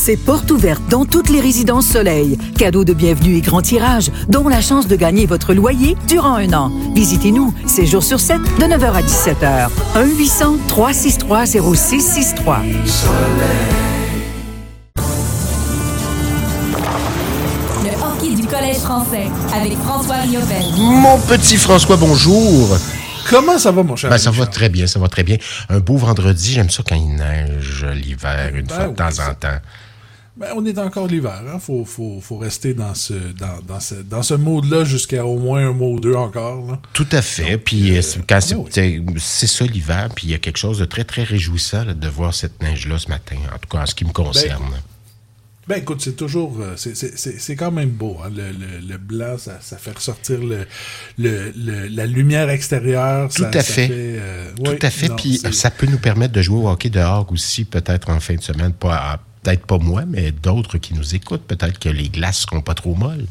c'est porte ouverte dans toutes les résidences Soleil. Cadeau de bienvenue et grand tirage, dont la chance de gagner votre loyer durant un an. Visitez-nous, 7 jours sur 7, de 9h à 17h. 1-800-363-0663. Le hockey du Collège français avec François Riopel. Mon petit François, bonjour. Comment ça va, mon cher? Ben, ça va très bien, ça va très bien. Un beau vendredi, j'aime ça quand il neige l'hiver, une Ben fois de oui, temps en temps. Ben, on est encore l'hiver. Hein? Faut, faut, faut rester dans ce, dans, dans ce, dans ce mode-là jusqu'à au moins un mois ou deux encore. Là. Tout à fait. Puis euh, c'est- quand c'est ben oui. c'est- c'est ça l'hiver, puis il y a quelque chose de très, très réjouissant là, de voir cette neige-là ce matin, en tout cas en ce qui me concerne. Ben écoute, c'est toujours. euh, c'est- C'est c'est- quand même beau. Hein? Le, le, le blanc, ça, ça fait ressortir le, le, le- la lumière extérieure. Tout ça- à ça fait. euh, Tout oui, à fait. non, Puis c'est- ça peut nous permettre de jouer au hockey dehors aussi, peut-être en fin de semaine. Pas, peut-être pas moi, mais d'autres qui nous écoutent. Peut-être que les glaces seront pas trop molles.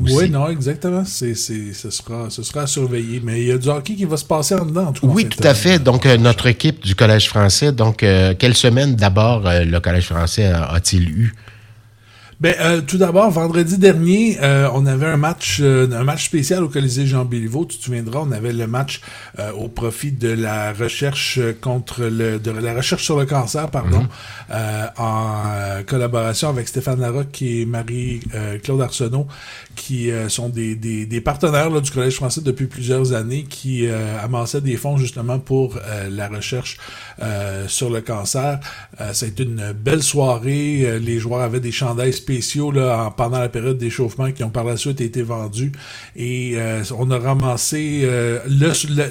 aussi. Oui, non, exactement. C'est, c'est, ce, sera, ce sera à surveiller. Mais il y a du hockey qui va se passer en dedans, en tout cas. Oui, tout à fait. semaine. Donc, euh, notre équipe du Collège français, donc, euh, quelle semaine d'abord euh, le Collège français a-t-il eu? Ben, euh, tout d'abord, vendredi dernier, euh, on avait un match, euh, un match spécial au Colisée Jean Béliveau. Tu te souviendras, on avait le match euh, au profit de la recherche contre le, de la recherche sur le cancer, pardon, euh, en euh, collaboration avec Stéphane Larocque et Marie euh, Claude Arsenault, qui euh, sont des, des, des partenaires là, du Collège français depuis plusieurs années, qui euh, amassaient des fonds justement pour euh, la recherche euh, sur le cancer. Euh, ça a été une belle soirée. Les joueurs avaient des chandails spéciaux pendant la période d'échauffement qui ont par la suite été vendus. Et euh, on a ramassé, euh,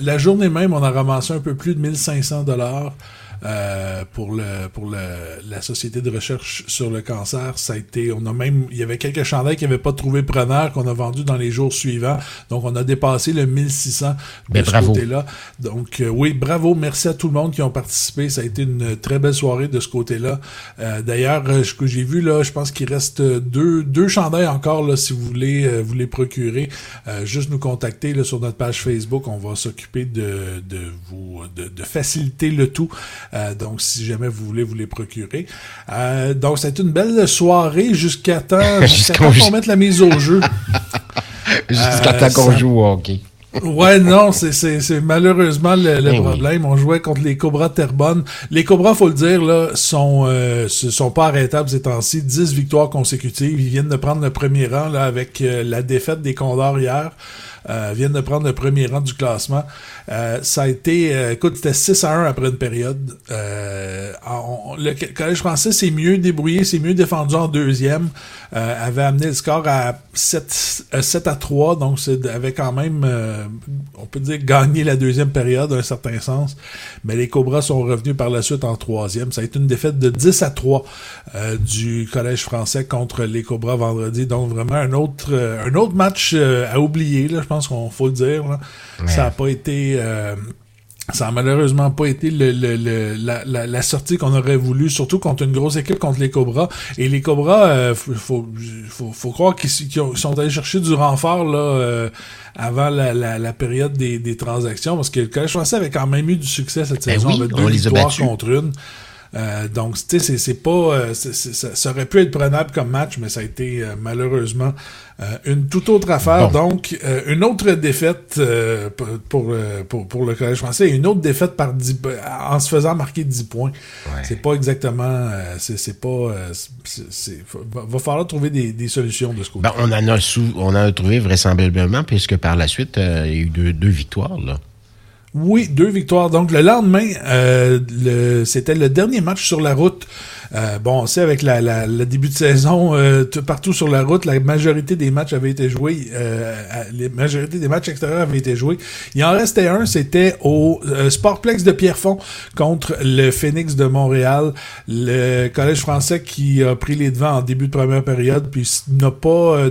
la journée même, on a ramassé un peu plus de 1500 dollars. Euh, pour le pour le, la société de recherche sur le cancer, ça a été, on a même, il y avait quelques chandails qui n'avaient pas trouvé preneur qu'on a vendu dans les jours suivants, donc on a dépassé le 1600 de Ben, ce bravo. côté-là. Donc euh, oui, bravo, merci à tout le monde qui ont participé. Ça a été une très belle soirée de ce côté-là. Euh, D'ailleurs, euh, ce que j'ai vu là, je pense qu'il reste deux deux chandails encore là, si vous voulez euh, vous les procurer. Euh, juste nous contacter là, sur notre page Facebook. On va s'occuper de de vous de, de faciliter le tout. Euh, donc si jamais vous voulez vous les procurer. Euh, donc été une belle soirée jusqu'à temps jusqu'à temps qu'on mette la mise au jeu. Jusqu'à Euh, temps qu'on ça- joue au hockey. Ouais, non, c'est, c'est, c'est malheureusement le, le Eh problème. On jouait contre les Cobras de Terrebonne. Les Cobras, faut le dire, là, sont, euh, se- sont pas arrêtables ces temps-ci. 10 victoires consécutives. Ils viennent de prendre le premier rang, là, avec euh, la défaite des Condors hier. Euh, viennent de prendre le premier rang du classement. Euh, ça a été, euh, écoute, c'était 6 à 1 après une période. Euh, le Collège français s'est mieux débrouillé, s'est mieux défendu en deuxième. Euh, avait amené le score à 7, euh, 7 à 3, donc avait quand même, on peut dire, gagné la deuxième période, dans un certain sens. Mais les Cobras sont revenus par la suite en troisième. Ça a été une défaite de 10 à 3 euh, du Collège français contre les Cobras vendredi. Donc vraiment un autre, un autre match à oublier, là, pense qu'on faut le dire. là. Ça n'a pas été... euh, ça a malheureusement pas été le, le- le- la, la- la sortie qu'on aurait voulu, surtout contre une grosse équipe contre les Cobras. Et les Cobras, euh, faut, faut, faut, croire qu'ils sont allés chercher du renfort là euh, avant la, la, la période des, des transactions, parce que le Collège français avait quand même eu du succès cette Ben saison, oui, avec deux victoires contre une. Euh, donc, tu sais, c'est- c'est pas, euh, ça, ça aurait pu être prenable comme match, mais ça a été euh, malheureusement euh, une toute autre affaire. Bon. Donc, euh, une autre défaite euh, pour, pour, pour, pour le Collège français et une autre défaite par 10 po- en se faisant marquer 10 points. C'est pas exactement, euh, c'est pas, euh, va, falloir trouver des, des solutions de ce côté. Ben, on en a sou- on en a trouvé vraisemblablement, puisque par la suite, euh, il y a eu deux, deux victoires. Là. Oui, deux victoires. Donc le lendemain, euh, c'était le dernier match sur la route. Euh, bon, on sait avec la, le début de saison, euh, tout- partout sur la route, la majorité des matchs avaient été joués. La majorité des matchs extérieurs avaient été joués. Il en restait un, c'était au Sportplex de Pierrefonds contre le Phoenix de Montréal. Le Collège français qui a pris les devants en début de première période, puis n'a pas,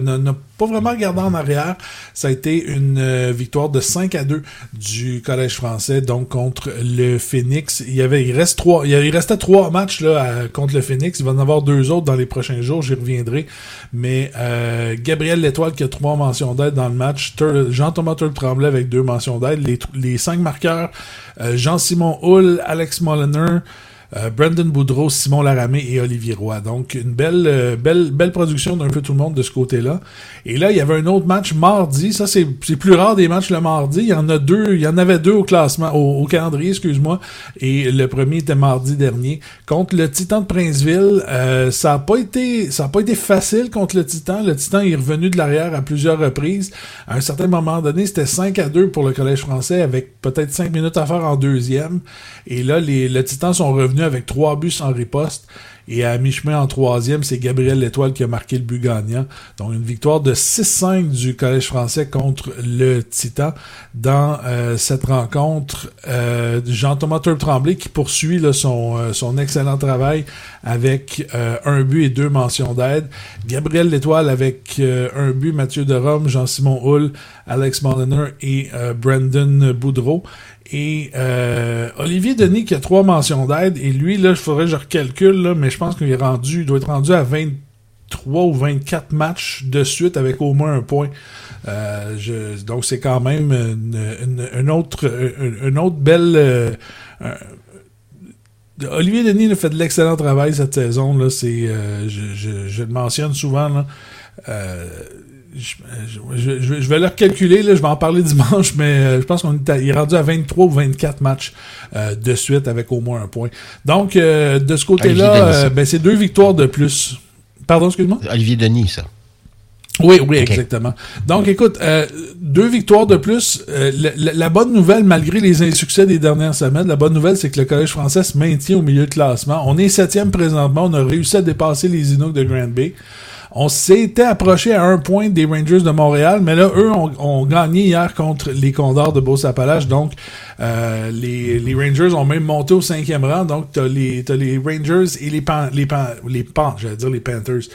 pas vraiment regardé en arrière. Ça a été une euh, victoire de 5 à 2 du Collège français, donc contre le Phoenix. Il y avait, il reste trois, il, restait trois matchs là contre le Phoenix. Il va en avoir deux autres dans les prochains jours, j'y reviendrai. Mais euh, Gabriel Létoile qui a trois mentions d'aide dans le match, Jean-Thomas Turle Tremblay avec deux mentions d'aide, les, les cinq marqueurs, euh, Jean-Simon Hull, Alex Molliner, euh, Brandon Boudreau, Simon Laramé et Olivier Roy. Donc, une belle, euh, belle, belle production d'un peu tout le monde de ce côté-là. Et là, il y avait un autre match mardi. Ça, c'est plus rare des matchs le mardi. Il y en a deux. Il y en avait deux au classement, au, calendrier, excuse-moi. Et le premier était mardi dernier. Contre le Titan de Princeville, euh, ça a pas été, ça a pas été facile contre le Titan. Le Titan est revenu de l'arrière à plusieurs reprises. À un certain moment donné, c'était 5 à 2 pour le Collège français avec peut-être 5 minutes à faire en deuxième. Et là, les, le Titan sont revenus avec trois buts sans riposte. Et à mi-chemin en troisième, c'est Gabriel Létoile qui a marqué le but gagnant. Donc une victoire de 6-5 du Collège français contre le Titan dans euh, cette rencontre. Euh, Jean-Thomas Turp-Tremblay qui poursuit son, euh, son excellent travail avec un but et deux mentions d'aide. Gabriel Létoile avec un but, Mathieu de Rome, Jean-Simon Hull, Alex Moliner et Brandon Boudreau. Et euh, Olivier Denis qui a trois mentions d'aide, et lui, là, il faudrait que je recalcule, mais je pense qu'il est rendu, doit être rendu à 23 ou 24 matchs de suite avec au moins un point. Euh, je, donc c'est quand même une, une, autre, une, autre belle. Euh, Olivier Denis a fait de l'excellent travail cette saison. Là, c'est, je, je, je, le mentionne souvent. Je, vais le recalculer, là, je vais en parler dimanche, mais euh, je pense qu'on est, rendu à 23 ou 24 matchs euh, de suite avec au moins un point. Donc, euh, de ce côté-là, ben, c'est deux victoires de plus. Pardon, excuse-moi? Olivier Denis, ça. Oui, oui, exactement. Donc, écoute, deux victoires de plus. La, la, bonne nouvelle, malgré les insuccès des dernières semaines, la bonne nouvelle, c'est que le Collège français se maintient au milieu de classement. On est septième présentement. On a réussi à dépasser les Inuks de Grand Bay. On s'était approché à un point des Rangers de Montréal, mais là, eux ont, gagné hier contre les Condors de Beauce-Appalaches. Donc, euh, les, Rangers ont même monté au cinquième rang. Donc, t'as les, as les Rangers et les les j'allais dire les Panthers.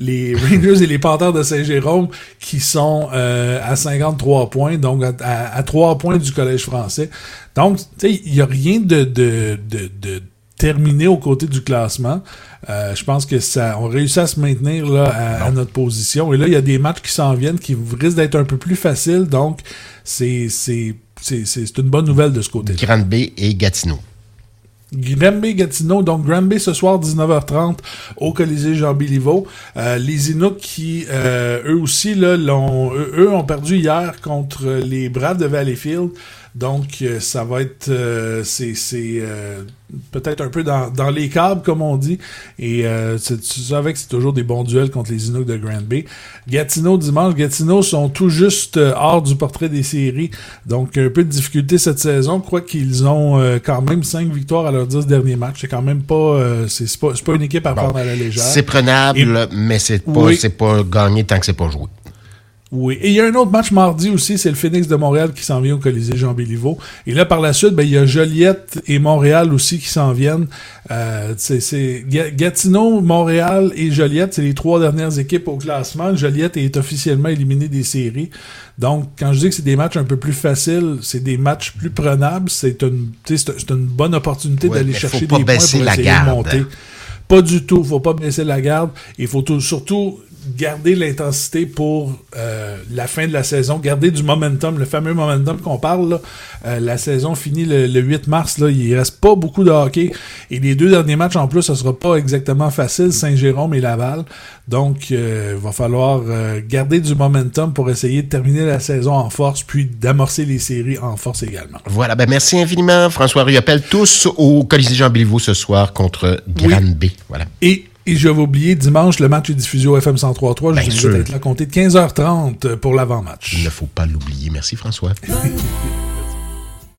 Les Rangers et les Panthers de Saint-Jérôme qui sont euh, à 53 points, donc à, à, 3 points du Collège français. Donc, tu sais, il n'y a rien de, de, de terminé aux côtés du classement. Euh, je pense que ça, on réussit à se maintenir là, à, notre position. Et là, il y a des matchs qui s'en viennent qui risquent d'être un peu plus faciles. Donc, c'est, c'est, c'est, c'est une bonne nouvelle de ce côté. -là. Granby et Gatineau. Granby Gatineau, donc Granby ce soir 19h30 au Colisée Jean Béliveau. Euh, les Inuits qui euh, eux aussi là, l'ont, eux, ont perdu hier contre les Braves de Valleyfield. Donc, euh, ça va être, euh, c'est, euh, peut-être un peu dans, dans, les câbles, comme on dit. Et tu savais que c'est toujours des bons duels contre les Inuits de Grand Bay. Gatineau dimanche, Gatineau sont tout juste hors du portrait des séries. Donc, un peu de difficulté cette saison. Je crois qu'ils ont quand même 5 victoires à leurs 10 derniers matchs. C'est quand même pas, c'est pas, pas, une équipe à prendre à la légère. C'est prenable, mais c'est pas, c'est pas gagné tant que c'est pas joué. Oui. Et il y a un autre match mardi aussi, c'est le Phoenix de Montréal qui s'en vient au Colisée Jean Béliveau. Et là, par la suite, ben, il y a Joliette et Montréal aussi qui s'en viennent. Euh, c'est Gatineau, Montréal et Joliette, c'est les trois dernières équipes au classement. Joliette est officiellement éliminé des séries. Donc, quand je dis que c'est des matchs un peu plus faciles, c'est des matchs plus prenables. C'est une, c'est une bonne opportunité d'aller chercher des points pour essayer de monter. Pas du tout. Faut pas baisser la garde. Il faut tout, surtout garder l'intensité pour euh, la fin de la saison, garder du momentum, le fameux momentum qu'on parle. Euh, la saison finit le, 8 mars, là, il reste pas beaucoup de hockey. Et les deux derniers matchs en plus, ce sera pas exactement facile, Saint-Jérôme et Laval. Donc, euh, il va falloir garder du momentum pour essayer de terminer la saison en force, puis d'amorcer les séries en force également. Voilà, ben merci infiniment, François Riopel, tous au Colisée Jean Béliveau ce soir contre Granby. B. Voilà. Et et je vais oublier, dimanche, le match est diffusé au FM 103.3. Je vous invite à être là compter de 15h30 pour l'avant-match. Il ne faut pas l'oublier. Merci, François.